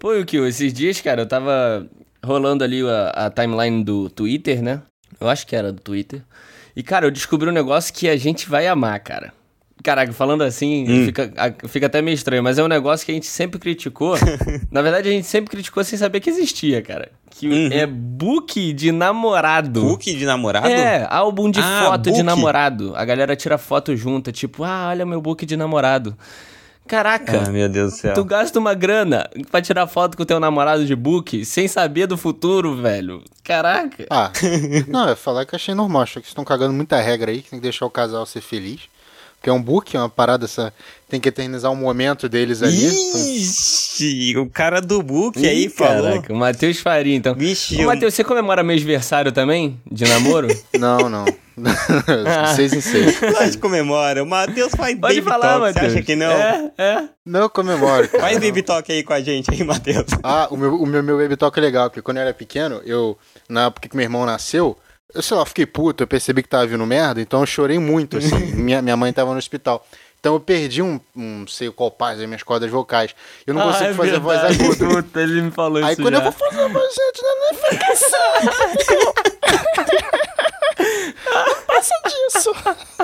Pô, o que esses dias, cara, eu tava rolando ali a, a, timeline do Twitter, né? Eu acho que era do Twitter. E, cara, eu descobri um negócio que a gente vai amar, cara. Caraca, falando assim, hum. fica, fica até meio estranho, mas é um negócio que a gente sempre criticou. Na verdade, a gente sempre criticou sem saber que existia, cara. Que uhum. é book de namorado. Book de namorado? É, álbum de ah, foto book. de namorado. A galera tira foto junta, tipo, ah, olha meu book de namorado. Caraca, ah, meu Deus do céu. tu gasta uma grana pra tirar foto com o teu namorado de book sem saber do futuro, velho. Caraca. Ah, não, é falar que achei normal. Acho que estão cagando muita regra aí, que tem que deixar o casal ser feliz. Porque é um book, é uma parada, essa, tem que eternizar um momento deles ali. Ixi, o cara do book Ih, aí falou. Caraca, o Matheus Faria, então. Vixe, Ô, Matheus, você comemora meu aniversário também? De namoro? não, não. seis em seis. Nós comemora. O Matheus faz Pode baby falar, talk. Mateus. Você acha que não? É, é. Não, comemoro. Cara. Faz baby talk aí com a gente aí, Matheus. Ah, o meu, o meu, meu baby talk é legal, porque quando eu era pequeno, eu, na época que meu irmão nasceu, eu sei lá, fiquei puto, eu percebi que tava vindo merda, então eu chorei muito, assim. minha, minha mãe tava no hospital. Então eu perdi um, um sei qual parte das minhas cordas vocais. Eu não ah, consigo é fazer voz aguda. Puta, ele me falou Aí isso quando já. eu vou fazer a voz, gente, não assim. Passa disso.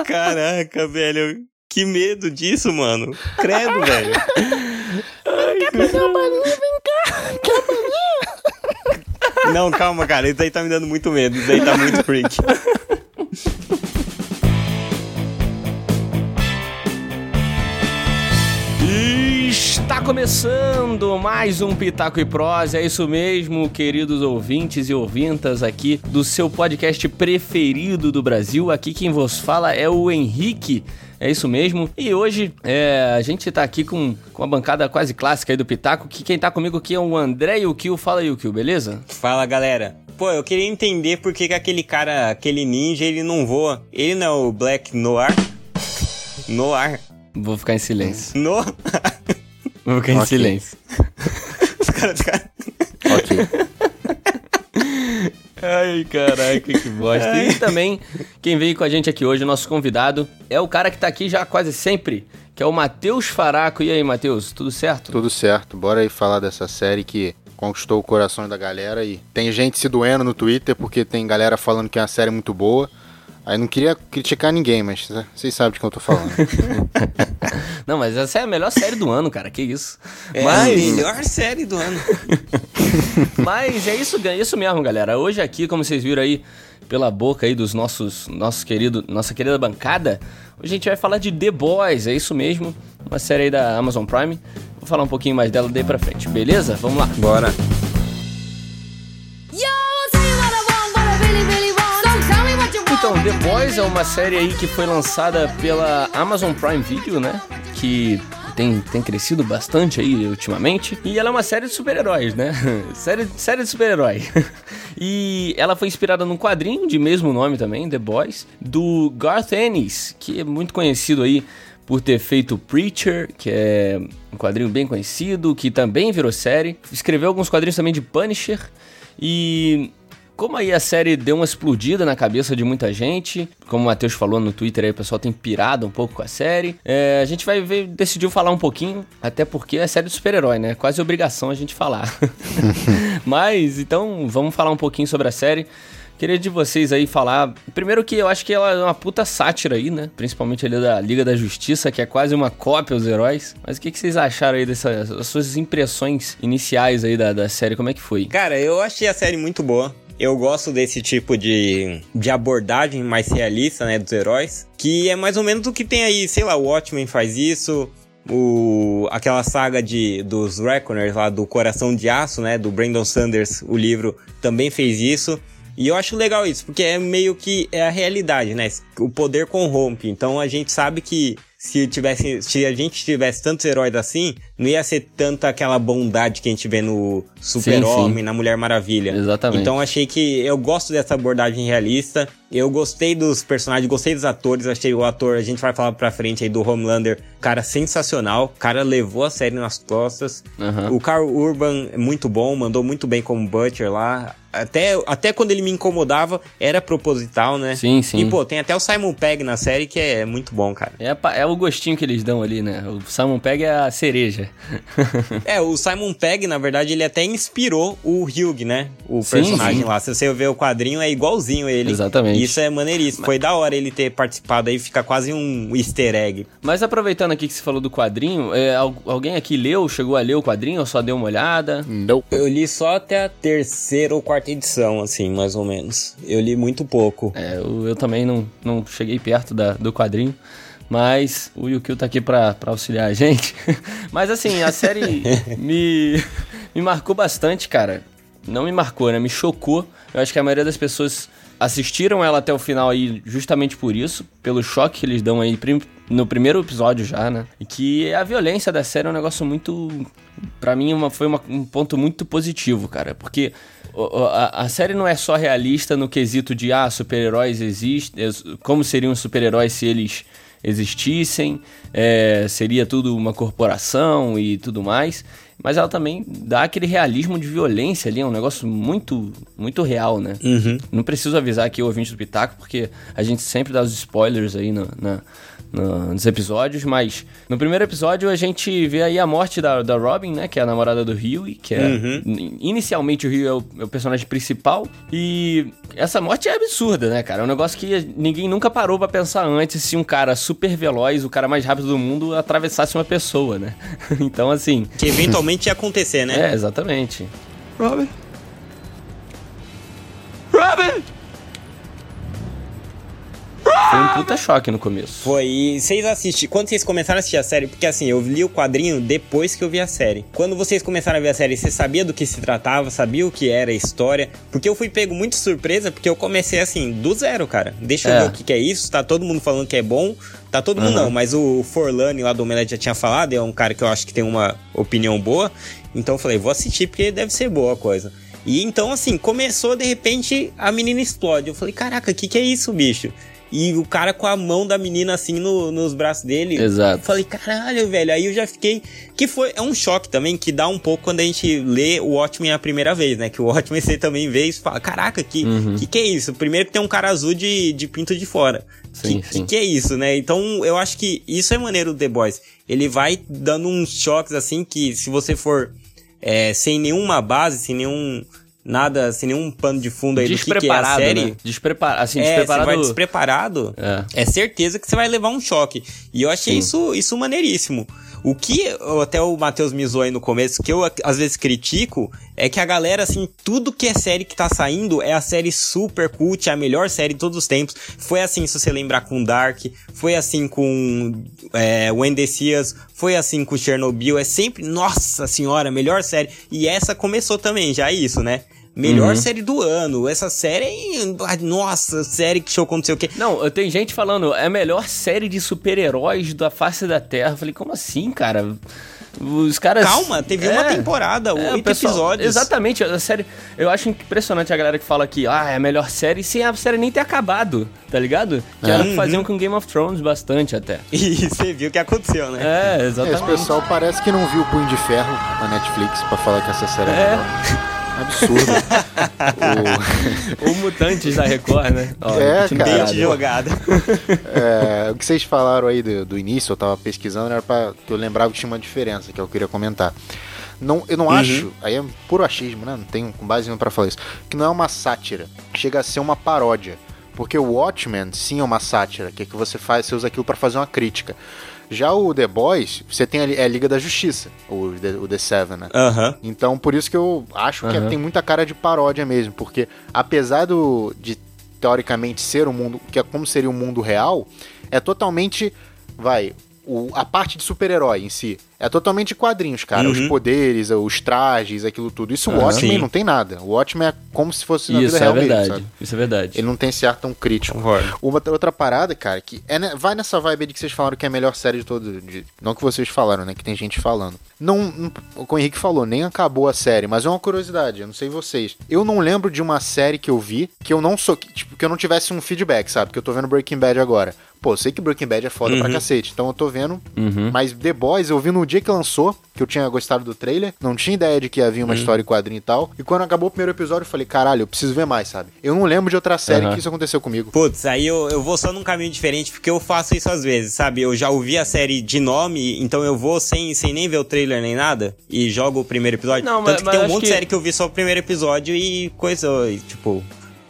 Caraca, velho. Que medo disso, mano. Credo, velho. Ai, Quer pegar a balinha? Vem cá. Quer a balinha? Não, calma, cara. Isso aí tá me dando muito medo. Isso aí tá muito freak. Está começando mais um Pitaco e Prosa, é isso mesmo, queridos ouvintes e ouvintas aqui do seu podcast preferido do Brasil. Aqui quem vos fala é o Henrique. É isso mesmo. E hoje é, a gente tá aqui com, com uma bancada quase clássica aí do Pitaco, que quem tá comigo aqui é o André e o Kill. Fala aí, o Kill, beleza? Fala, galera. Pô, eu queria entender por que, que aquele cara, aquele ninja, ele não voa. Ele não é o Black Noir? Noir. Vou ficar em silêncio. No... Vou ficar em okay. silêncio. Os caras ficaram. Ok. Ai, caraca, que bosta. E também, quem veio com a gente aqui hoje, o nosso convidado, é o cara que tá aqui já quase sempre, que é o Matheus Faraco. E aí, Matheus, tudo certo? Tudo certo. Bora aí falar dessa série que conquistou o coração da galera e tem gente se doendo no Twitter porque tem galera falando que é uma série muito boa. Aí não queria criticar ninguém, mas vocês sabem de que eu tô falando. não, mas essa é a melhor série do ano, cara. Que isso. É mas... a melhor série do ano. mas é isso, é isso mesmo, galera. Hoje aqui, como vocês viram aí pela boca aí dos nossos, nossos querido, nossa querida bancada, hoje a gente vai falar de The Boys, é isso mesmo. Uma série aí da Amazon Prime. Vou falar um pouquinho mais dela daí pra frente, beleza? Vamos lá. Bora. Então, The Boys é uma série aí que foi lançada pela Amazon Prime Video, né? Que tem, tem crescido bastante aí ultimamente. E ela é uma série de super-heróis, né? série, série de super-herói. e ela foi inspirada num quadrinho de mesmo nome também, The Boys, do Garth Ennis, que é muito conhecido aí por ter feito Preacher, que é um quadrinho bem conhecido, que também virou série. Escreveu alguns quadrinhos também de Punisher. E como aí a série deu uma explodida na cabeça de muita gente, como o Matheus falou no Twitter aí, o pessoal tem pirado um pouco com a série. É, a gente vai ver, decidiu falar um pouquinho, até porque é série de super-herói, né? Quase obrigação a gente falar. Mas, então, vamos falar um pouquinho sobre a série. Queria de vocês aí falar. Primeiro que eu acho que ela é uma puta sátira aí, né? Principalmente ali da Liga da Justiça, que é quase uma cópia aos heróis. Mas o que, que vocês acharam aí dessas as suas impressões iniciais aí da, da série? Como é que foi? Cara, eu achei a série muito boa. Eu gosto desse tipo de, de abordagem mais realista, né, dos heróis. Que é mais ou menos o que tem aí, sei lá, o Watchmen faz isso, o, aquela saga de, dos Reckoners lá do Coração de Aço, né, do Brandon Sanders, o livro, também fez isso. E eu acho legal isso, porque é meio que é a realidade, né? O poder corrompe. Então a gente sabe que se tivesse, se a gente tivesse tantos heróis assim, não ia ser tanta aquela bondade que a gente vê no Super-Homem, na Mulher Maravilha. Exatamente. Então achei que eu gosto dessa abordagem realista. Eu gostei dos personagens, gostei dos atores, achei o ator, a gente vai falar pra frente aí do Homelander, Cara sensacional, o cara levou a série nas costas. Uhum. O Carl Urban é muito bom, mandou muito bem como Butcher lá. Até, até quando ele me incomodava, era proposital, né? Sim, sim. E, pô, tem até o Simon Pegg na série que é muito bom, cara. É, é o gostinho que eles dão ali, né? O Simon Pegg é a cereja. é, o Simon Pegg, na verdade, ele até inspirou o Hugh, né? O sim, personagem sim. lá. Se você ver o quadrinho, é igualzinho ele. Exatamente. Isso é maneiríssimo. Mas... Foi da hora ele ter participado aí, fica quase um easter egg. Mas aproveitando aqui que você falou do quadrinho, é, alguém aqui leu, chegou a ler o quadrinho ou só deu uma olhada? Não. Eu li só até a terceira ou quarta edição, assim, mais ou menos. Eu li muito pouco. É, eu, eu também não, não cheguei perto da, do quadrinho. Mas o Yukio tá aqui pra, pra auxiliar a gente. mas assim, a série me, me marcou bastante, cara. Não me marcou, né? Me chocou. Eu acho que a maioria das pessoas assistiram ela até o final aí justamente por isso, pelo choque que eles dão aí no primeiro episódio já, né? E que a violência da série é um negócio muito. para mim, uma, foi uma, um ponto muito positivo, cara. Porque a, a, série não é só realista no quesito de, ah, super-heróis existem. Como seriam super-heróis se eles existissem? É, seria tudo uma corporação e tudo mais mas ela também dá aquele realismo de violência ali, é um negócio muito, muito real, né? Uhum. Não preciso avisar aqui o ouvinte do Pitaco, porque a gente sempre dá os spoilers aí no, na, no, nos episódios, mas no primeiro episódio a gente vê aí a morte da, da Robin, né? Que é a namorada do Rio, que é. Uhum. Inicialmente o Rio é o, é o, personagem principal. E essa morte é absurda, né, cara? É um negócio que ninguém nunca parou para pensar antes se um cara super veloz, o cara mais rápido do mundo, atravessasse uma pessoa, né? então, assim. Que eventualmente ia acontecer, né? É, exatamente. Robin. Robin! Foi um puta choque no começo. Foi. E vocês assistiram. Quando vocês começaram a assistir a série, porque assim, eu li o quadrinho depois que eu vi a série. Quando vocês começaram a ver a série, você sabia do que se tratava, sabia o que era a história? Porque eu fui pego muito surpresa, porque eu comecei assim, do zero, cara. Deixa eu é. ver o que, que, é isso. Tá todo mundo falando que é bom. Tá todo mundo uhum. não, mas o Forlani lá do Omelete já tinha falado, é um cara que eu acho que tem uma opinião boa. Então eu falei, vou assistir porque deve ser boa a coisa. E então, assim, começou, de repente, a menina explode. Eu falei, caraca, o que, que é isso, bicho? E o cara com a mão da menina assim no, nos braços dele. Exato. Falei, caralho, velho. Aí eu já fiquei. Que foi. É um choque também que dá um pouco quando a gente lê o Watchmen a primeira vez, né? Que o Watchmen você também vê e fala: caraca, que, uhum. que que é isso? Primeiro que tem um cara azul de, de pinto de fora. Sim, que, sim. que, que é isso, né? Então eu acho que isso é maneiro do The Boys. Ele vai dando uns choques assim que se você for é, sem nenhuma base, sem nenhum nada, sem nenhum pano de fundo aí do que, que é a série. Né? Desprepara assim, é, despreparado. Você vai despreparado, é. é. certeza que você vai levar um choque. E eu achei isso, isso maneiríssimo. O que até o Matheus me zoou aí no começo, que eu às vezes critico, é que a galera, assim, tudo que é série que tá saindo é a série super cult, é a melhor série de todos os tempos. Foi assim, se você lembrar com Dark, foi assim com é, Wendecias, foi assim com Chernobyl, é sempre, nossa senhora, melhor série. E essa começou também, já é isso, né? Melhor uhum. série do ano. Essa série. Nossa, série que show aconteceu o quê? Não, tem gente falando, é a melhor série de super-heróis da face da Terra. Eu falei, como assim, cara? Os caras. Calma, teve é, uma temporada, é, oito pessoal, episódios. Exatamente, a série. Eu acho impressionante a galera que fala que ah, é a melhor série sem a série nem ter acabado, tá ligado? Que é. era o que faziam com Game of Thrones bastante até. E você viu o que aconteceu, né? É, exatamente. Esse pessoal parece que não viu o Punho de Ferro na Netflix pra falar que essa série é, é. melhor. Absurdo. o... o Mutantes da Record, né? Ó, é, cara. de jogada. É, o que vocês falaram aí do, do, início, eu tava pesquisando, era pra eu lembrava que tinha uma diferença que eu queria comentar. Não, eu não uhum. acho, aí é puro achismo, né? Não tenho com base nenhuma pra falar isso. Que não é uma sátira. Chega a ser uma paródia. Porque o Watchmen, sim, é uma sátira, que é que você faz, você usa aquilo para fazer uma crítica. Já o The Boys, você tem a, é a Liga da Justiça, o The, o The Seven, né? Uhum. Então, por isso que eu acho uhum. que é, tem muita cara de paródia mesmo, porque apesar do, de teoricamente ser um mundo, que é como seria um mundo real, é totalmente, vai, o, a parte de super-herói em si É totalmente quadrinhos, cara. Os Uhum. poderes, os trajes, aquilo tudo. Isso o Aham. Watchmen Sim. não tem nada. O Watchmen é como se fosse na Isso vida é real verdade. sabe? Isso é verdade. Ele não tem esse ar tão crítico. Uma outra parada, cara, que é, ne- vai nessa vibe aí de que vocês falaram que é a melhor série de todo. de- não que vocês falaram, né? Que tem gente falando. Não, não- o Henrique falou, nem acabou a série, mas é uma curiosidade, eu não sei vocês. Eu não lembro de uma série que eu vi que eu não sou. que, Tipo, que eu não tivesse um feedback, sabe? Que eu tô vendo Breaking Bad agora. Pô, eu sei que Breaking Bad é foda pra cacete, então eu tô vendo. Uhum. Mas The Boys eu vi no dia que lançou, que eu tinha gostado do trailer, não tinha ideia de que havia uma história em quadrinho e tal. E quando acabou o primeiro episódio, eu falei, caralho, eu preciso ver mais, sabe? Eu não lembro de outra série Aham. que isso aconteceu comigo. Putz, aí eu, eu vou só num caminho diferente, porque eu faço isso às vezes, sabe? Eu já ouvi a série de nome, então eu vou sem, sem nem ver o trailer nem nada, e jogo o primeiro episódio. Não, mas- Tanto que mas tem um monte de que- série que eu vi só o primeiro episódio e coisa, tipo,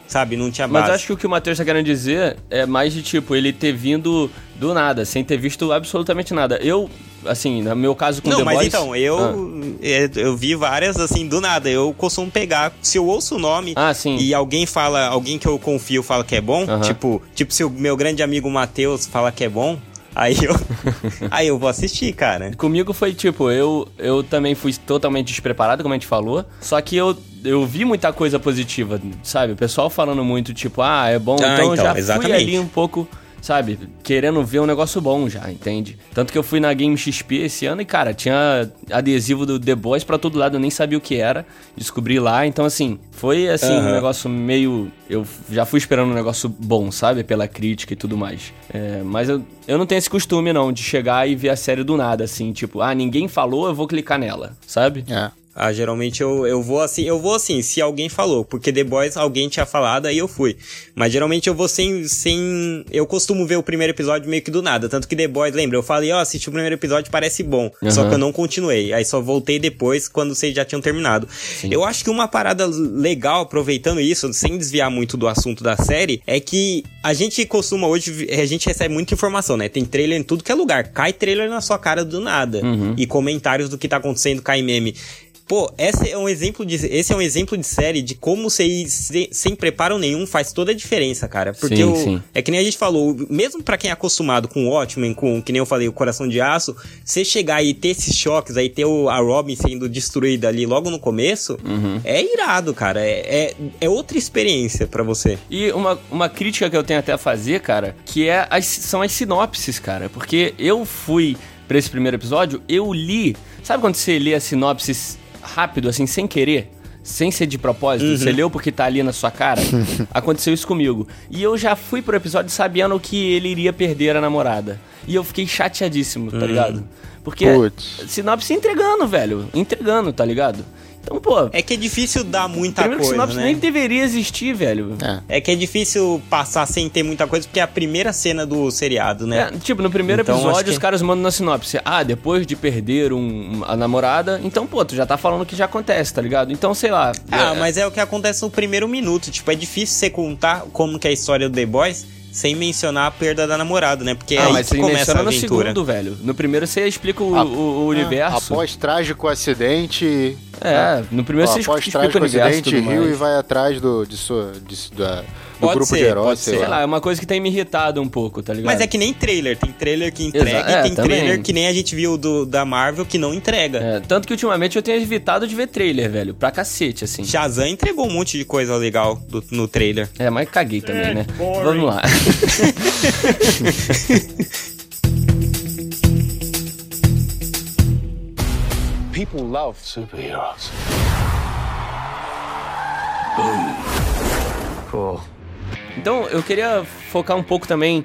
sabe? Não tinha Mas base. acho que o que o Matheus tá querendo dizer é mais de tipo, ele ter vindo do nada, sem ter visto absolutamente nada. Eu, assim, no meu caso com Não, The mas Boys... então, eu, Ah. é, eu vi várias assim do nada. Eu costumo pegar, se eu ouço o nome Ah, e alguém fala, alguém que eu confio fala que é bom, Aham. tipo, tipo se o meu grande amigo Matheus fala que é bom, aí eu aí eu vou assistir, cara. Comigo foi tipo, eu, eu também fui totalmente despreparado, como a gente falou. Só que eu, eu vi muita coisa positiva, sabe? O pessoal falando muito, tipo, ah, é bom. Ah, então, eu então, já fui exatamente. ali um pouco, sabe? Querendo ver um negócio bom já, entende? Tanto que eu fui na Game XP esse ano e, cara, tinha adesivo do The Boys pra todo lado, eu nem sabia o que era. Descobri lá, então assim, foi assim, um Aham. negócio meio. Eu já fui esperando um negócio bom, sabe? Pela crítica e tudo mais. É, mas eu, eu não tenho esse costume, não, de chegar e ver a série do nada, assim, tipo, ah, ninguém falou, eu vou clicar nela, sabe? É. Ah, geralmente eu, eu vou assim, eu vou assim, se alguém falou, porque The Boys alguém tinha falado, aí eu fui. Mas geralmente eu vou sem, sem, eu costumo ver o primeiro episódio meio que do nada, tanto que The Boys, lembra, eu falei, ó, assisti o primeiro episódio, parece bom, só Aham. que eu não continuei, aí só voltei depois, quando vocês já tinham terminado. Eu acho que uma parada legal, aproveitando isso, sem desviar muito do assunto da série, é que a gente costuma hoje, a gente recebe muita informação, né, tem trailer em tudo que é lugar, cai trailer na sua cara do nada, e comentários do que tá acontecendo, cai meme. Pô, esse é um exemplo de, esse é um exemplo de série de como você ir se- sem preparo nenhum faz toda a diferença, cara. Porque Sim, o- sim. é que nem a gente falou, mesmo pra quem é acostumado com o Watchmen, com, que nem eu falei, o Coração de Aço, você chegar e ter esses choques, aí ter o, a Robin sendo destruída ali logo no começo, Uhum. é irado, cara. É, é, é outra experiência pra você. E uma, uma crítica que eu tenho até a fazer, cara, que é as, são as sinopses, cara. Porque eu fui pra esse primeiro episódio, eu li. Sabe quando você lê a sinopse rápido, assim, sem querer? Sem ser de propósito, você leu porque tá ali na sua cara. Aconteceu isso comigo. E eu já fui pro episódio sabendo que ele iria perder a namorada. E eu fiquei chateadíssimo, tá ligado? Porque Putz. sinopse entregando, velho. Entregando, tá ligado? Então, pô, É que é difícil dar muita primeiro que coisa, sinopse né? nem deveria existir, velho. É. É que é difícil passar sem ter muita coisa, porque é a primeira cena do seriado, né? É, tipo, no primeiro Então, episódio, que- os caras mandam na sinopse. Ah, depois de perder um, a namorada, então, pô, tu já tá falando que já acontece, tá ligado? Então, sei lá. Ah, é- mas é o que acontece no primeiro minuto. Tipo, é difícil você contar como que é a história do The Boys sem mencionar a perda da namorada, né? Porque é Ah, aí mas que começa a menciona no aventura. segundo, velho. No primeiro você explica o, A- o- o universo. Após trágico acidente. É, no primeiro ó, você após explica o trágico universo e acidente, tudo Rio mais. e vai atrás do, de sua, de- da- do Pode grupo ser, de heróis, pode sei ser. Sei lá. lá, é uma coisa que tem me irritado um pouco, tá ligado? Mas é que nem trailer. Tem trailer que entrega Exa- e é, tem também. trailer que nem a gente viu do, da Marvel que não entrega. É, tanto que ultimamente eu tenho evitado de ver trailer, velho. Pra cacete, assim. Shazam entregou um monte de coisa legal do- no trailer. É, mas caguei também, né? Vamos lá. People love superheroes. Cool. Então, eu queria focar um pouco também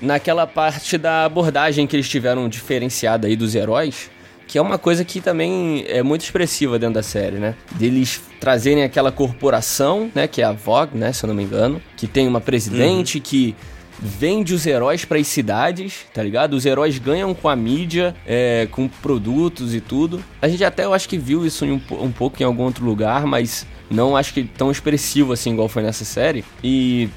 naquela parte da abordagem que eles tiveram diferenciada aí dos heróis, que é uma coisa que também é muito expressiva dentro da série, né? Deles trazerem aquela corporação, né, que é a Vogue, né, se eu não me engano, que tem uma presidente que vende os heróis para as cidades, tá ligado? Os heróis ganham com a mídia, é, com produtos e tudo. A gente até eu acho que viu isso um, um pouco em algum outro lugar, mas não acho que tão expressivo assim igual foi nessa série. E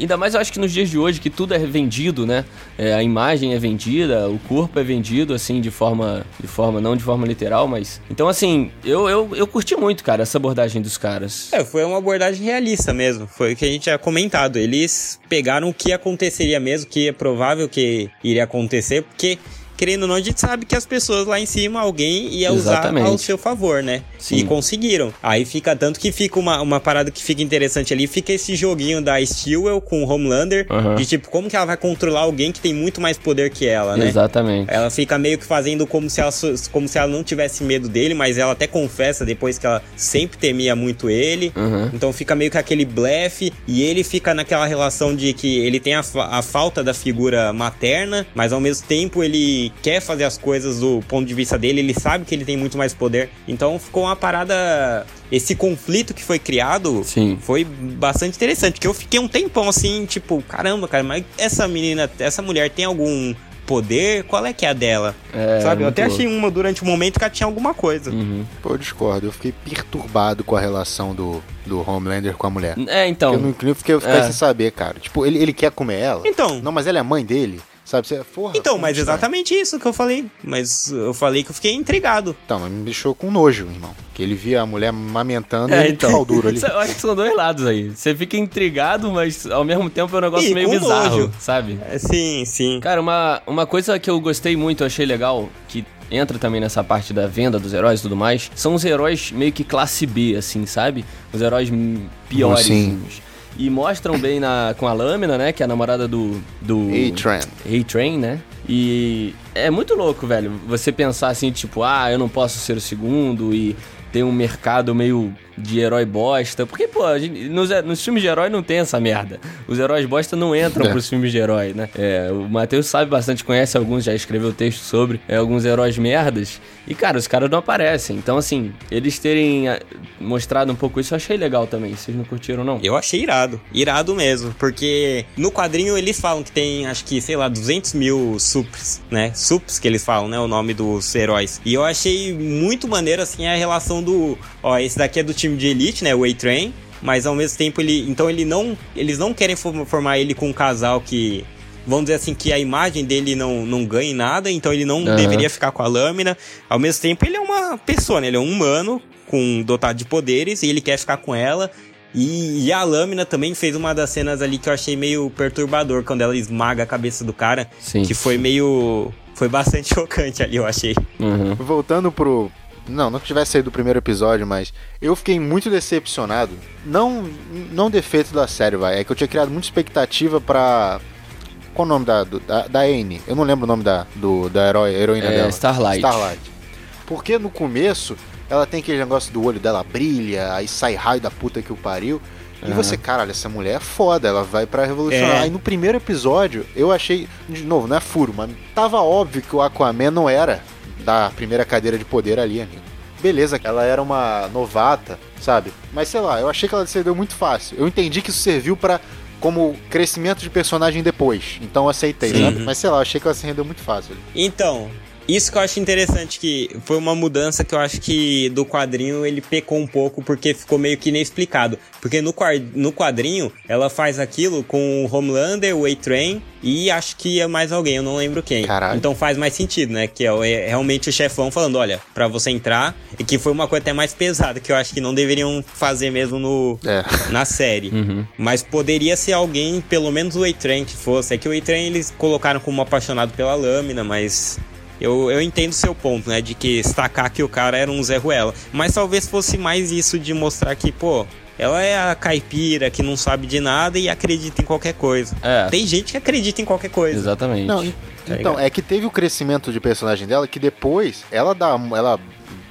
ainda mais eu acho que nos dias de hoje que tudo é vendido, né? É, a imagem é vendida, o corpo é vendido assim de forma, de forma não de forma literal, mas então assim eu, eu, eu curti muito, cara, essa abordagem dos caras. É, foi uma abordagem realista mesmo. Foi o que a gente tinha comentado. Eles pegaram o que aconteceria mesmo, que é provável que iria acontecer, porque querendo ou não, a gente sabe que as pessoas lá em cima, alguém ia usar Exatamente. ao seu favor, né? Sim. E conseguiram. Aí fica tanto que fica uma, uma parada que fica interessante ali, fica esse joguinho da Stewell com o Homelander, Aham. de tipo, como que ela vai controlar alguém que tem muito mais poder que ela, né? Exatamente. Ela fica meio que fazendo como se, ela, como se ela não tivesse medo dele, mas ela até confessa depois que ela sempre temia muito ele. Uhum. Então fica meio que aquele blefe e ele fica naquela relação de que ele tem a, a falta da figura materna, mas ao mesmo tempo ele quer fazer as coisas do ponto de vista dele, ele sabe que ele tem muito mais poder. Então ficou uma parada. Esse conflito que foi criado Sim. foi bastante interessante, porque eu fiquei um tempão assim, tipo, caramba, cara, mas essa menina, essa mulher tem algum poder? Qual é que é a dela? É, Sabe? Eu até achei uma durante um momento que ela tinha alguma coisa. Uhum. Pô, eu discordo. Eu fiquei perturbado com a relação do, do Homelander com a mulher. É, então. eu não eu fiquei, eu fiquei é. sem saber, cara. Tipo, ele, ele quer comer ela? Então. Não, mas ela é mãe dele? Sabe? Você, porra, Então, mas estranho. exatamente isso que eu falei. Mas eu falei que eu fiquei intrigado. Então, mas me deixou com nojo, irmão. Que ele via a mulher amamentando É, e então. pau duro ali. Eu acho que são dois lados aí. Você fica intrigado, mas ao mesmo tempo é um negócio Ih, meio bizarro, nojo. sabe? É, sim, sim. Cara, uma, uma coisa que eu gostei muito, eu achei legal, que entra também nessa parte da venda dos heróis e tudo mais, são os heróis meio que classe B, assim, sabe? Os heróis piores. Sim. E mostram bem na, com a Lâmina, né? Que é a namorada do. do A-Train. A-Train, né? E é muito louco, velho. Você pensar assim, tipo, ah, eu não posso ser o segundo e tem um mercado meio de herói bosta. Porque, pô, a gente- nos, nos filmes de herói não tem essa merda. Os heróis bosta não entram É. pros filmes de herói, né? É, o Matheus sabe bastante, conhece alguns, já escreveu texto sobre é, alguns heróis merdas. E, cara, os caras não aparecem. Então, assim, eles terem ah, mostrado um pouco isso, eu achei legal também. Vocês não curtiram, não? Eu achei irado. Irado mesmo. Porque no quadrinho eles falam que tem, acho que, sei lá, 200 mil sups, né? Sups que eles falam, né? O nome dos heróis. E eu achei muito maneiro, assim, a relação do. Ó, esse daqui é do time de elite, né? O A-Train. Mas ao mesmo tempo ele. Então ele não. Eles não querem form- formar ele com um casal que. Vamos dizer assim, que a imagem dele não, não ganhe nada, então ele não Aham. deveria ficar com a lâmina. Ao mesmo tempo, ele é uma pessoa, né? Ele é um humano com dotado de poderes e ele quer ficar com ela. E, e a lâmina também fez uma das cenas ali que eu achei meio perturbador, quando ela esmaga a cabeça do cara. Sim. Que foi meio. Foi bastante chocante ali, eu achei. Uhum. Voltando pro. Não, não que tivesse saído do primeiro episódio, mas eu fiquei muito decepcionado. Não, não defeito da série, vai. É que eu tinha criado muita expectativa pra. Qual o nome da, da, da Anne? Eu não lembro o nome da, do, da herói, heroína É, dela. Starlight. Starlight. Porque no começo ela tem aquele negócio do olho dela brilha, aí sai raio da puta que o pariu. E você, caralho, essa mulher é foda, ela vai pra revolucionar. É. Aí no primeiro episódio, eu achei, de novo, não é furo, mas tava óbvio que o Aquaman não era da primeira cadeira de poder ali, amigo. Beleza, ela era uma novata, sabe? Mas sei lá, eu achei que ela cedeu muito fácil. Eu entendi que isso serviu pra como crescimento de personagem depois. Então aceitei, Sim. sabe? Mas sei lá, eu achei que ela se rendeu muito fácil. Então, isso que eu acho interessante, que foi uma mudança que eu acho que do quadrinho ele pecou um pouco, porque ficou meio que inexplicado. Porque no, no quadrinho, ela faz aquilo com o Homelander, o A-Train e acho que é mais alguém, eu não lembro quem. Caralho. Então faz mais sentido, né? Que é, é realmente o chefão falando, olha, pra você entrar, e que foi uma coisa até mais pesada, que eu acho que não deveriam fazer mesmo no, É. na série. Uhum. Mas poderia ser alguém, pelo menos o A-Train que fosse. É que o A-Train eles colocaram como apaixonado pela lâmina, mas. Eu, eu entendo o seu ponto, né? De que destacar que o cara era um Zé Ruela. Mas talvez fosse mais isso de mostrar que, pô, ela é a caipira que não sabe de nada e acredita em qualquer coisa. É. Tem gente que acredita em qualquer coisa. Exatamente. Não, Tá então, é que teve o crescimento de personagem dela que depois ela dá. Ela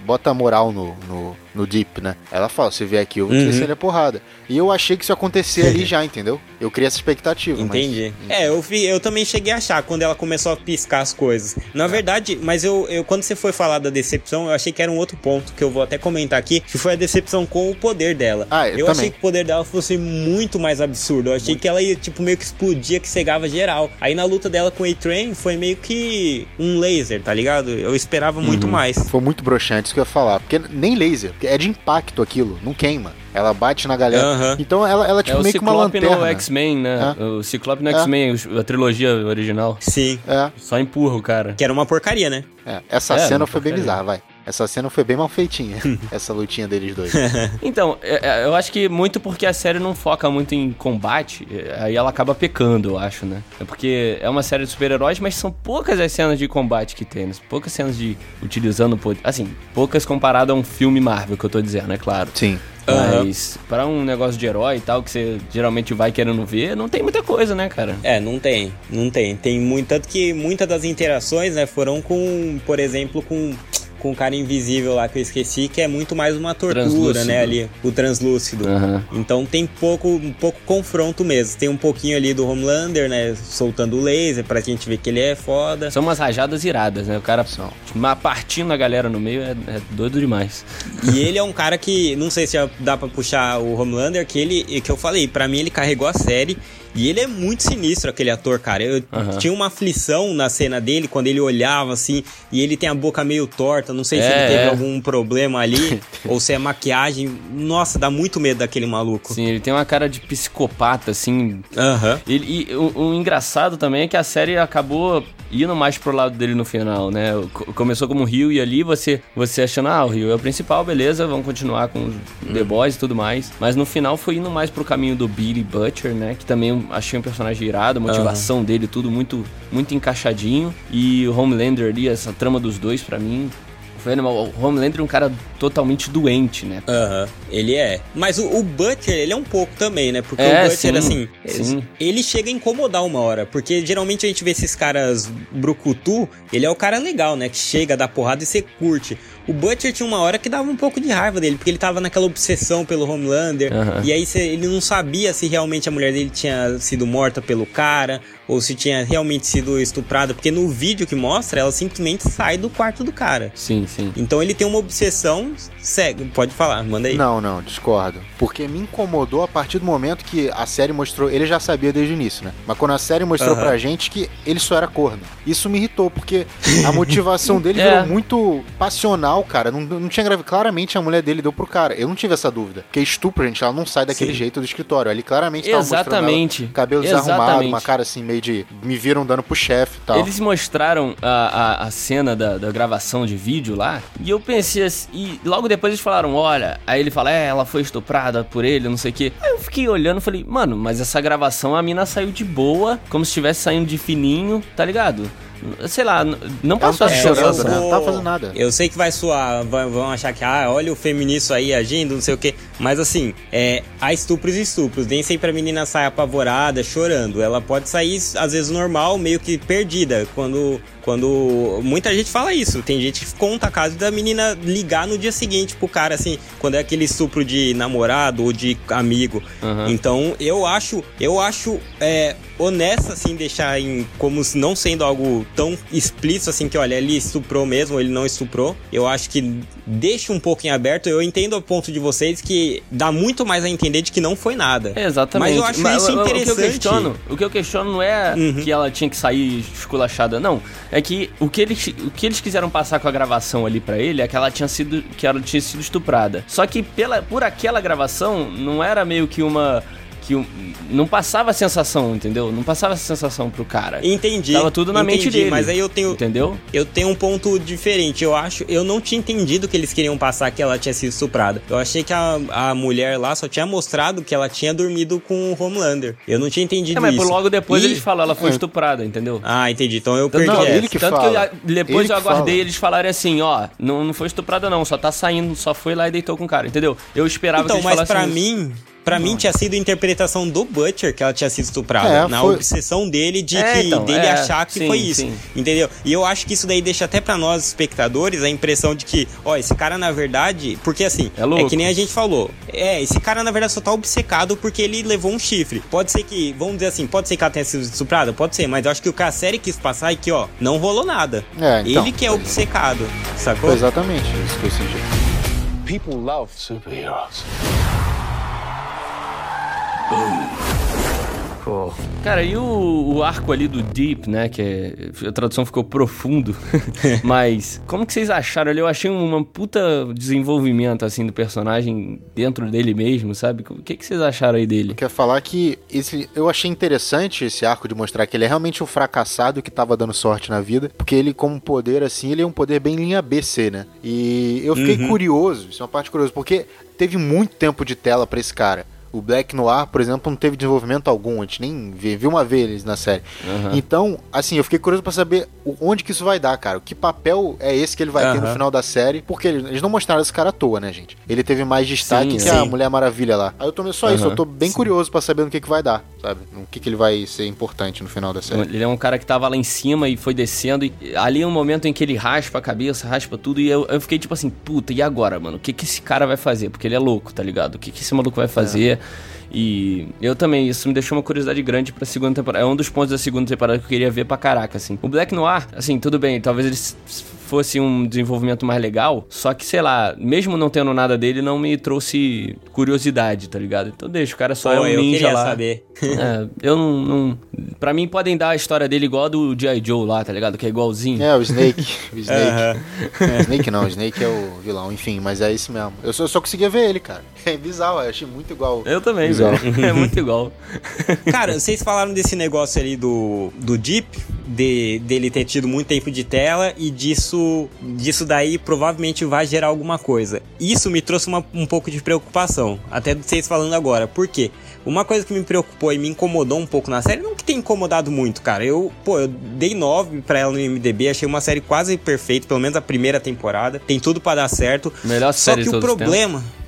bota a moral no, no, no Deep, né? Ela fala, se vier aqui, eu vou Uhum. ele a porrada. E eu achei que isso ia acontecer ali já, entendeu? Eu criei essa expectativa. mas- Entendi. É, eu, vi, eu também cheguei a achar quando ela começou a piscar as coisas. Na É. verdade, mas eu, eu quando você foi falar da decepção, eu achei que era um outro ponto que eu vou até comentar aqui, que foi a decepção com o poder dela. Ah, eu eu achei que o poder dela fosse muito mais absurdo. Eu achei que ela ia, tipo, meio que explodia, que cegava geral. Aí na luta dela com o A-Train foi meio que um laser, tá ligado? Eu esperava muito Uhum. mais. Foi muito broxante isso que eu ia falar. Porque nem laser, porque é de impacto aquilo, não queima. Ela bate na galera. Então ela, ela é É tipo o meio que uma Ciclope lanterna. no X-Men, né? É. O Ciclope no É. X-Men, os- a trilogia original. Sim. É, Só empurra o cara. Que era uma porcaria, né? é. Essa É, cena foi bem porcaria. bizarra, vai. Essa cena foi bem mal feitinha, essa lutinha deles dois. Então, é- é, eu acho que muito porque a série não foca muito em combate, é, aí ela acaba pecando, eu acho, né? É porque é uma série de super-heróis, mas são poucas as cenas de combate que tem, né? Poucas cenas de utilizando o poder. Assim, poucas comparado a um filme Marvel, que eu tô dizendo, é claro. Sim. Mas pra um negócio de herói e tal, que você geralmente vai querendo ver, não tem muita coisa, né, cara? É, não tem, não tem. Tem muito, tanto que muitas das interações, né, foram com, por exemplo, com com o cara invisível lá que eu esqueci, que é muito mais uma tortura, Translúcido. né, ali, o translúcido. Aham. Então tem pouco, um pouco confronto mesmo. Tem um pouquinho ali do Homelander, né, soltando o laser pra gente ver que ele é foda. São umas rajadas iradas, né? O cara São. ma- partindo a galera no meio é, é doido demais. E ele é um cara que, não sei se dá pra puxar o Homelander, que ele, que eu falei, pra mim ele carregou a série. E ele é muito sinistro, aquele ator, cara. Eu Aham. tinha uma aflição na cena dele, quando ele olhava assim, e ele tem a boca meio torta. Não sei se É, ele teve é. algum problema ali, ou se é maquiagem. Nossa, dá muito medo daquele maluco. Sim, ele tem uma cara de psicopata, assim, Aham. Ele, e o, o engraçado também é que a série acabou indo mais pro lado dele no final, né? Co- Começou como o Rio e ali você, você achando, ah, o Rio é o principal, beleza, vamos continuar com os The Boys e tudo mais. Mas no final foi indo mais pro caminho do Billy Butcher, né? Que também eu achei um personagem irado, a motivação dele, tudo muito, muito encaixadinho. E o Homelander ali, essa trama dos dois, pra mim, foi. O Homelander é um cara totalmente doente, né? Aham, ele é. Mas o, o Butcher, ele é um pouco também, né? Porque É, o Butcher, sim, assim, sim. ele chega a incomodar uma hora. Porque geralmente a gente vê esses caras brucutu, ele é o cara legal, né? Que chega, dá porrada e você curte. O Butcher tinha uma hora que dava um pouco de raiva dele, porque ele tava naquela obsessão pelo Homelander. Aham. E aí cê- ele não sabia se realmente a mulher dele tinha sido morta pelo cara, ou se tinha realmente sido estuprada. Porque no vídeo que mostra, ela simplesmente sai do quarto do cara. Sim, sim. Então ele tem uma obsessão cega. Pode falar, manda aí. Não, não, discordo. Porque me incomodou a partir do momento que a série mostrou. Ele já sabia desde o início, né? Mas quando a série mostrou Aham. pra gente que ele só era corno. Isso me irritou, porque a motivação dele É. virou muito passional, cara. Não, não tinha grave. Claramente a mulher dele deu pro cara. Eu não tive essa dúvida. Porque estupro, gente, ela não sai daquele Sim. jeito do escritório. Ali claramente tava Exatamente. ela, cabelo desarrumado, uma cara assim, meio de. Me viram dando pro chefe e tal. Eles mostraram a, a, a cena da, da gravação de vídeo lá, e eu pensei assim, e logo depois eles falaram, olha, aí ele fala, é, ela foi estuprada por ele, não sei o quê. Aí eu fiquei olhando e falei, mano, mas essa gravação a mina saiu de boa, como se estivesse saindo de fininho, tá ligado? Sei lá, não não passou tá essa chorando, sensação. né? Não tá fazendo nada. Eu sei que vai soar, vai- vão achar que, ah, olha o feminista aí agindo, não sei o quê. Mas assim, é, há estupros e estupros. Nem sempre a menina sai apavorada, chorando. Ela pode sair, às vezes, normal, meio que perdida. Quando. Quando. Muita gente fala isso. Tem gente que conta caso da menina ligar no dia seguinte pro cara, assim, quando é aquele estupro de namorado ou de amigo. Aham. Então, eu acho, eu acho é, honesto, assim, deixar em como se não sendo algo tão explícito, assim, que olha, ele estuprou mesmo, ele não estuprou. Eu acho que deixa um pouco em aberto. Eu entendo o ponto de vocês que dá muito mais a entender de que não foi nada. Exatamente. Mas eu acho isso o- o- interessante. O que eu questiono, o que eu questiono não é Uhum. que ela tinha que sair esculachada, não. É que o que eles, o que eles quiseram passar com a gravação ali pra ele é que ela tinha sido, que ela tinha sido estuprada. Só que pela, por aquela gravação não era meio que uma que não passava a sensação, entendeu? Não passava essa sensação pro cara. Entendi. Tava tudo na mente entendi, dele. Mas aí eu tenho, Entendeu? Eu tenho um ponto diferente. Eu acho, eu não tinha entendido que eles queriam passar que ela tinha sido estuprada. Eu achei que a, a mulher lá só tinha mostrado que ela tinha dormido com o Homelander. Eu não tinha entendido É, mas isso. por logo depois E- eles falam, ela foi É. estuprada, entendeu? Ah, entendi. Então eu perdi Não, essa. ele que tanto fala. que eu- depois Ele eu aguardei fala. eles falarem assim, ó, não, não foi estuprada não, só tá saindo, só foi lá e deitou com o cara, entendeu? Eu esperava Então, que eles mas pra falassem isso. mim, pra mim tinha sido a interpretação do Butcher que ela tinha sido estuprada. É, na foi- obsessão dele de É, que então, dele é, achar que sim, foi isso. sim. Entendeu? E eu acho que isso daí deixa até pra nós, espectadores, a impressão de que, ó, esse cara na verdade. Porque assim, É louco. que nem a gente falou. É, esse cara na verdade só tá obcecado porque ele levou um chifre. Pode ser que, vamos dizer assim, pode ser que ela tenha sido estuprada? Pode ser, mas eu acho que o que a série quis passar é que, ó, não rolou nada. É, então. Ele que é obcecado, sacou? Foi exatamente isso que eu senti. People love superheroes. Cool. Cara, e o, o arco ali do Deep, né? Que é, a tradução ficou profundo. Mas, como que vocês acharam ali? Eu achei uma puta desenvolvimento, assim, do personagem dentro dele mesmo, sabe? O que, que vocês acharam aí dele? Quer falar que esse, eu achei interessante esse arco de mostrar que ele é realmente um fracassado que tava dando sorte na vida. Porque ele, como poder, assim, ele é um poder bem linha BC, né? E eu fiquei Uhum. curioso, isso é uma parte curiosa, porque teve muito tempo de tela pra esse cara. O Black Noir, por exemplo, não teve desenvolvimento algum, a gente nem viu uma vez eles na série. Aham. Então, assim, eu fiquei curioso pra saber o- onde que isso vai dar, cara. Que papel é esse que ele vai ter no final da série? Porque eles não mostraram esse cara à toa, né, gente? Ele teve mais destaque Sim, que a sim. Mulher Maravilha lá. Aí eu tô só isso, Aham. eu tô bem curioso pra saber no que que vai dar, sabe? No que que ele vai ser importante no final da série. Ele é um cara que tava lá em cima e foi descendo. E ali é um momento em que ele raspa a cabeça, raspa tudo. E eu, eu fiquei tipo assim, puta, e agora, mano? O que que esse cara vai fazer? Porque ele é louco, tá ligado? O que que esse maluco vai fazer? E eu também, isso me deixou uma curiosidade grande pra segunda temporada. É um dos pontos da segunda temporada que eu queria ver pra caraca, assim. O Black Noir, assim, tudo bem, talvez ele s- s- fosse um desenvolvimento mais legal, só que, sei lá, mesmo não tendo nada dele, não me trouxe curiosidade, tá ligado? Então deixa, o cara só é Pô, um eu ninja lá. saber. É, eu não, não. Pra mim, podem dar a história dele igual a do G.I. Joe lá, tá ligado? Que é igualzinho. É, o Snake. O Snake. Snake não, o Snake é o vilão, enfim, mas é esse mesmo. Eu só, eu só conseguia ver ele, cara. É bizarro, eu achei muito igual. Eu também, Bizarro. velho. É muito igual. Cara, vocês falaram desse negócio ali do, do Deep, de, dele ter tido muito tempo de tela e disso, disso daí provavelmente vai gerar alguma coisa. Isso me trouxe uma- um pouco de preocupação, até vocês falando agora. Por quê? Uma coisa que me preocupou e me incomodou um pouco na série, não que tenha incomodado muito, cara. Eu, pô, eu dei 9 pra ela no MDB, achei uma série quase perfeita, pelo menos a primeira temporada. Tem tudo pra dar certo. Melhor Só série que de o problema.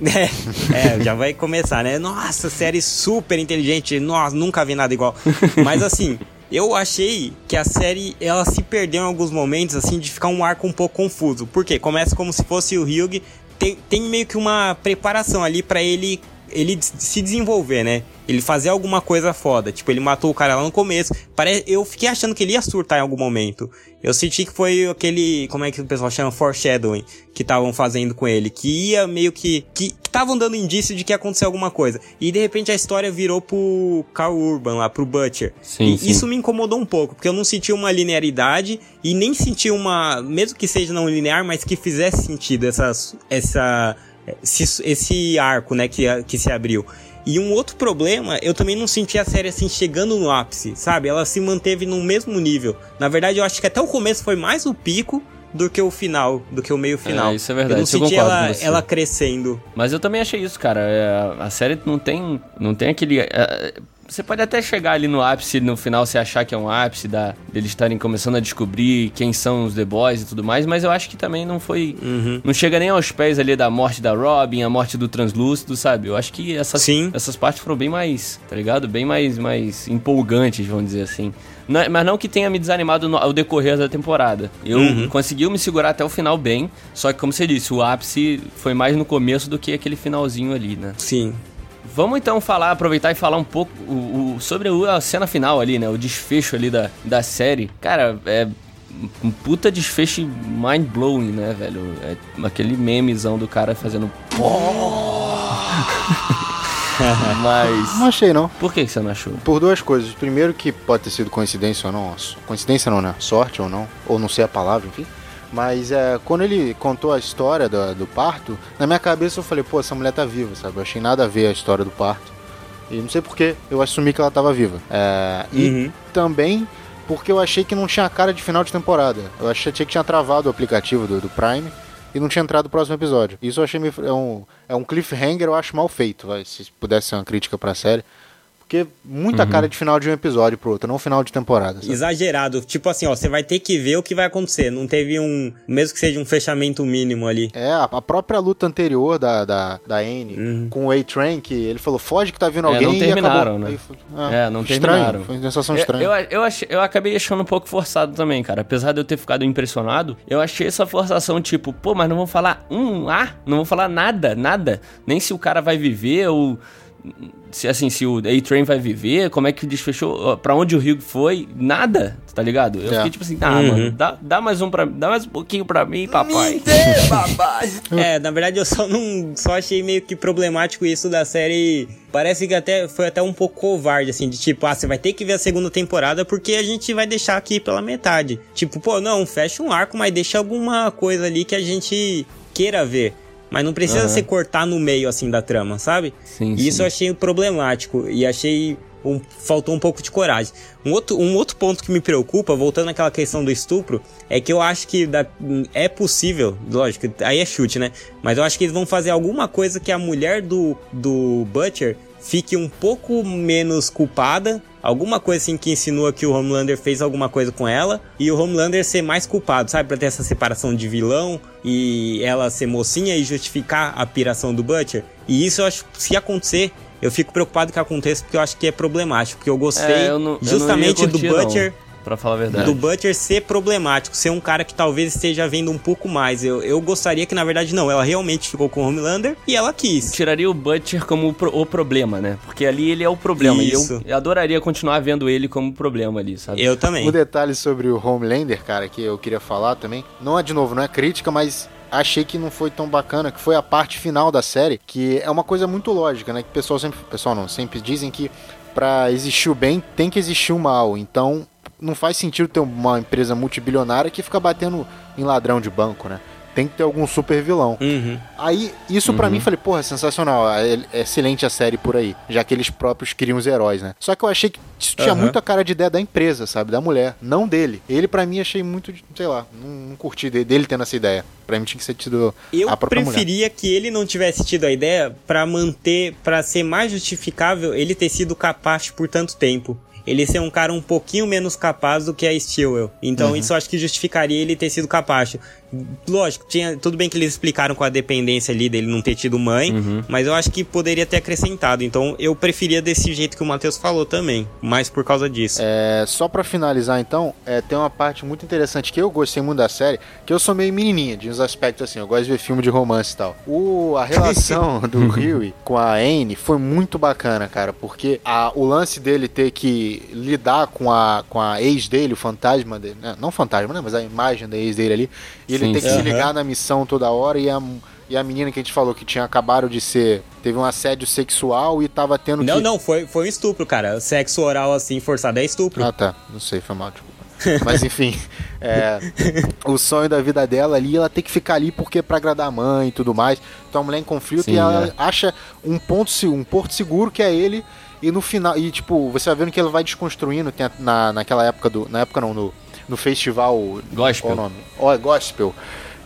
É, é, já vai começar, né? Nossa, série super inteligente. Nossa, nunca vi nada igual. Mas assim. Eu achei que a série ela se perdeu em alguns momentos, assim, de ficar um arco um pouco confuso. Por quê? Começa como se fosse o Hyug, tem, tem meio que uma preparação ali pra ele ele se desenvolver, né? Ele fazer alguma coisa foda. Tipo, ele matou o cara lá no começo. Pare... Eu fiquei achando que ele ia surtar em algum momento. Eu senti que foi aquele. Como é que o pessoal chama? Foreshadowing. Que estavam fazendo com ele. Que ia meio que. Que estavam dando indício de que ia acontecer alguma coisa. E de repente a história virou pro Carl Urban lá, pro Butcher. Sim, e sim. isso me incomodou um pouco. Porque eu não senti uma linearidade. E nem senti uma. Mesmo que seja não linear, mas que fizesse sentido essa. essa esse, esse arco, né, que, que se abriu. E um outro problema, eu também não senti a série assim chegando no ápice, sabe? Ela se manteve no mesmo nível. Na verdade, eu acho que até o começo foi mais o pico do que o final, do que o meio final. É, isso é verdade, Eu não isso eu senti concordo ela, ela crescendo. Mas eu também achei isso, cara. É, a série não tem, não tem aquele. é, você pode até chegar ali no ápice, no final você achar que é um ápice da, deles estarem começando a descobrir quem são os The Boys e tudo mais, mas eu acho que também não foi. Uhum. Não chega nem aos pés ali da morte da Robin, a morte do Translúcido, sabe? Eu acho que essas, Sim. essas partes foram bem mais, tá ligado? Bem mais, mais empolgantes, vamos dizer assim. Não- mas não que tenha me desanimado no- ao decorrer da temporada. Eu Uhum. conseguiu me segurar até o final bem, só que como você disse, o ápice foi mais no começo do que aquele finalzinho ali, né? Sim. Vamos então falar, aproveitar e falar um pouco o- o- sobre o- a cena final ali, né? O desfecho ali da, da série. Cara, é um puta desfecho mind-blowing, né, velho? É aquele memezão do cara fazendo... Mas... Não achei, não. Por que que você não achou? Por duas coisas. Primeiro que pode ter sido coincidência ou não. Coincidência não, né? Sorte ou não. Ou não sei a palavra, enfim. Mas é, quando ele contou a história do, do parto, na minha cabeça eu falei, pô, essa mulher tá viva, sabe? Eu achei nada a ver a história do parto. E não sei porquê, eu assumi que ela tava viva. É, e Uhum. também porque eu achei que não tinha cara de final de temporada. Eu achei que tinha travado o aplicativo do, do Prime e não tinha entrado no próximo episódio. Isso eu achei meio, é, um, é um cliffhanger, eu acho mal feito, vai, se pudesse ser uma crítica pra série. Porque muita cara de final de um episódio pro outro, não final de temporada. sabe? Exagerado. Tipo assim, ó, você vai ter que ver o que vai acontecer. Não teve um. Mesmo que seja um fechamento mínimo ali. É, a, própria luta anterior da, da, da Anne Uhum. com o A-Train, que ele falou, foge que tá vindo É, alguém não e terminaram, acabou. né? Aí foi- É, não estranho, terminaram. Foi uma sensação Eu, estranha. eu, eu, achei- eu acabei achando um pouco forçado também, cara. Apesar de eu ter ficado impressionado, eu achei essa forçação tipo, pô, mas não vão falar um A? Não vão falar nada, nada. Nem se o cara vai viver ou. Se assim, se o A-Train vai viver, como é que desfechou, pra onde o Hugh foi, nada, tá ligado? Eu É. fiquei tipo assim, ah, Uhum. mano, dá, dá mais um pra dá mais um pouquinho pra mim, papai. É, na verdade eu só não só achei meio que problemático isso da série. Parece que até foi até um pouco covarde assim, de tipo, ah, você vai ter que ver a segunda temporada porque a gente vai deixar aqui pela metade. Tipo, pô, não, fecha um arco, mas deixa alguma coisa ali que a gente queira ver. Mas não precisa se cortar no meio assim da trama, sabe? Sim, E isso sim. eu achei problemático e achei um- faltou um pouco de coragem. Um outro, um outro ponto que me preocupa, voltando àquela questão do estupro, é que eu acho que da- é possível, lógico, aí é chute, né? Mas eu acho que eles vão fazer alguma coisa que a mulher do, do Butcher fique um pouco menos culpada. Alguma coisa assim que insinua que o Homelander fez alguma coisa com ela e o Homelander ser mais culpado, sabe? Pra ter essa separação de vilão e ela ser mocinha e justificar a piração do Butcher. E isso eu acho que se acontecer, eu fico preocupado que aconteça porque eu acho que é problemático. Porque eu gostei É, eu não- eu justamente ia do curtir, não, Pra falar a verdade. Do Butcher ser problemático, ser um cara que talvez esteja vendo um pouco mais. Eu, eu gostaria que, na verdade, não. Ela realmente ficou com o Homelander e ela quis. Tiraria o Butcher como o, pro- o problema, né? Porque ali ele é o problema. E Isso. eu, eu adoraria continuar vendo ele como problema ali, sabe? Eu também. Um detalhe sobre o Homelander, cara, que eu queria falar também. Não é de novo, não é crítica, mas achei que não foi tão bacana, que foi a parte final da série, que é uma coisa muito lógica, né? Que o pessoal sempre, o pessoal não, sempre dizem que pra existir o bem tem que existir o mal. Então, não faz sentido ter uma empresa multibilionária que fica batendo em ladrão de banco, né? Tem que ter algum super vilão. Uhum. Aí, isso pra Uhum. mim, falei, porra, sensacional, é, é excelente a série por aí, já que eles próprios criam os heróis, né? Só que eu achei que isso tinha Aham. muito a cara de ideia da empresa, sabe? Da mulher, não dele. Ele, pra mim, achei muito, sei lá, não, não curti de- dele tendo essa ideia. Pra mim, tinha que ser tido Eu a própria mulher. preferia que ele não tivesse tido a ideia pra manter, pra ser mais justificável ele ter sido capaz por tanto tempo. Ele ser um cara um pouquinho menos capaz do que a Stewell. Então isso eu acho que justificaria ele ter sido capaz. Lógico, tinha, tudo bem que eles explicaram com a dependência ali dele não ter tido mãe, mas eu acho que poderia ter acrescentado. Então eu preferia desse jeito que o Matheus falou também, mais por causa disso. É, só pra finalizar então, é, tem uma parte muito interessante que eu gostei muito da série, que eu sou meio menininha de uns aspectos assim, eu gosto de ver filme de romance e tal. O, a relação do Huey com a Anne foi muito bacana, cara, porque a, o lance dele ter que lidar com a, com a ex dele, o fantasma dele, né? não fantasma, né, mas a imagem da ex dele ali, e ele Sim, que sim. se Aham. ligar na missão toda hora e a, e a menina que a gente falou que tinha acabado de ser, teve um assédio sexual e tava tendo Não, que... não, foi, foi um estupro, cara. Sexo oral assim forçado é estupro. Ah, tá. Não sei, foi mal, desculpa. Mas enfim, é, o sonho da vida dela ali, ela tem que ficar ali porque é pra agradar a mãe e tudo mais. Então a mulher em conflito Sim, e ela é. acha um ponto, se- um porto seguro que é ele. E no final, e tipo, você vai vendo que ela vai desconstruindo tem na, naquela época do. Na época não, no, no festival. Gospel. Qual o nome? Ó, é Gospel.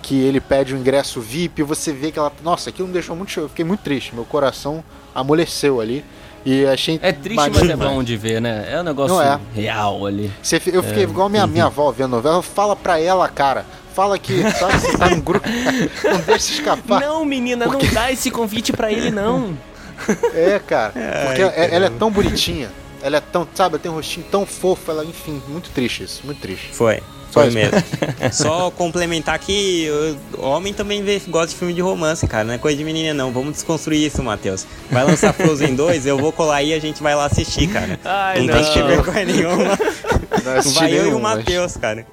Que ele pede o ingresso VIP, e você vê que ela. Nossa, aquilo me deixou muito. Eu fiquei muito triste. Meu coração amoleceu ali. E achei. É triste, mas é bom de ver, né? É um negócio é. real ali. Você eu fiquei igual minha, minha avó vendo novela. Fala pra ela, cara. Fala que sabe, você tá num grupo. Não deixa escapar. Não, menina, não dá esse convite pra ele, não. É, cara. Porque é- ela é tão bonitinha. Ela é tão, sabe, ela tem um rostinho tão fofo. Ela, enfim, muito triste isso. Muito triste. Foi. Foi mesmo. Só complementar que homem também vê, gosta de filme de romance, cara. Não é coisa de menina, não. Vamos desconstruir isso, Matheus. Vai lançar Frozen 2, eu vou colar aí e a gente vai lá assistir, cara. Ai, não, não. tem que vergonha nenhuma. Não Vai eu e nenhum, o mas- Matheus, cara.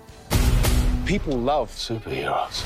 People love superheroes.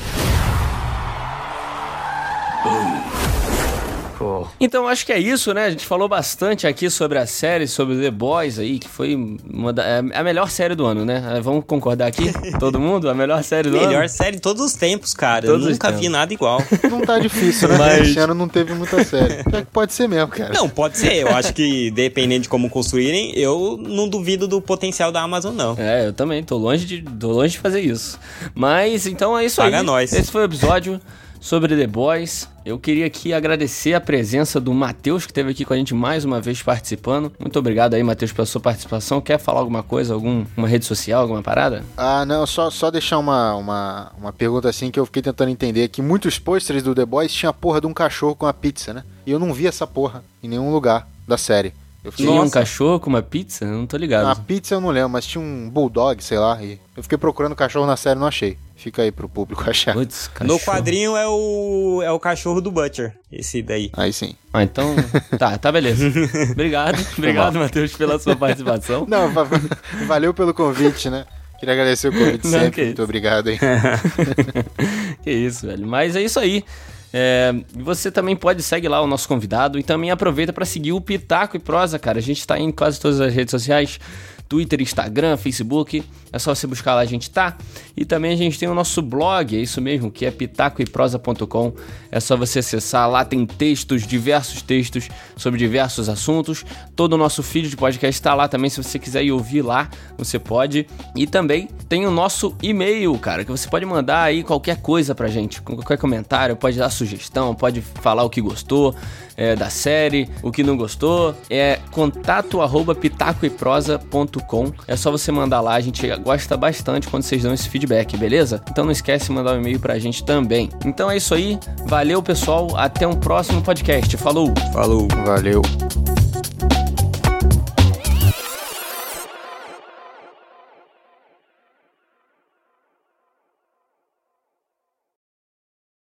Então acho que é isso, né? A gente falou bastante aqui sobre a série, sobre The Boys aí, que foi uma da, é a melhor série do ano, né? É, Vamos concordar aqui? Todo mundo? A melhor série do Melhor ano? série de todos os tempos, cara. Todos eu nunca vi nada igual. Não tá difícil, né? Mas- Esse ano não teve muita série. Que pode ser mesmo, cara. Não, pode ser. Eu acho que, dependendo de como construírem, eu não duvido do potencial da Amazon, não. É, eu também, tô longe de, tô longe de fazer isso. Mas então é isso Paga aí. nós. Esse foi o episódio sobre The Boys. Eu queria aqui agradecer a presença do Matheus, que esteve aqui com a gente mais uma vez participando. Muito obrigado aí, Matheus, pela sua participação. Quer falar alguma coisa, alguma rede social, alguma parada? Ah, não, só, só deixar uma, uma, uma pergunta assim que eu fiquei tentando entender. Que muitos pôsteres do The Boys tinha a porra de um cachorro com a pizza, né? E eu não vi essa porra em nenhum lugar da série. Tinha um cachorro com uma pizza? Eu não tô ligado. A pizza eu não lembro, mas tinha um bulldog, sei lá. E eu fiquei procurando cachorro na série e não achei. Fica aí pro público achar. Putz, No quadrinho é o, é o cachorro do Butcher, esse daí. Aí sim. Ah, então. Tá, tá beleza. Obrigado. Obrigado, Matheus, pela sua participação. Não, va- va- valeu pelo convite, né? Queria agradecer o convite Não, sempre. Muito isso. obrigado aí. que isso, velho. Mas é isso aí. É, você também pode seguir lá o nosso convidado e também aproveita para seguir o Pitaco e Prosa, cara. A gente tá em quase todas as redes sociais. Twitter, Instagram, Facebook, é só você buscar lá, a gente tá. E também a gente tem o nosso blog, é isso mesmo, que é pitacoeprosa.com. É só você acessar, lá tem textos, diversos textos sobre diversos assuntos. Todo o nosso feed de podcast está lá também, se você quiser ir ouvir lá, você pode. E também tem o nosso e-mail, cara, que você pode mandar aí qualquer coisa pra gente, qualquer comentário, pode dar sugestão, pode falar o que gostou é, da série, o que não gostou. É contato arroba pitacoeprosa.com. É só você mandar lá, a gente gosta bastante quando vocês dão esse feedback, beleza? Então não esquece de mandar um e-mail pra gente também. Então é isso aí, valeu pessoal, até um próximo podcast. Falou! Falou. Valeu.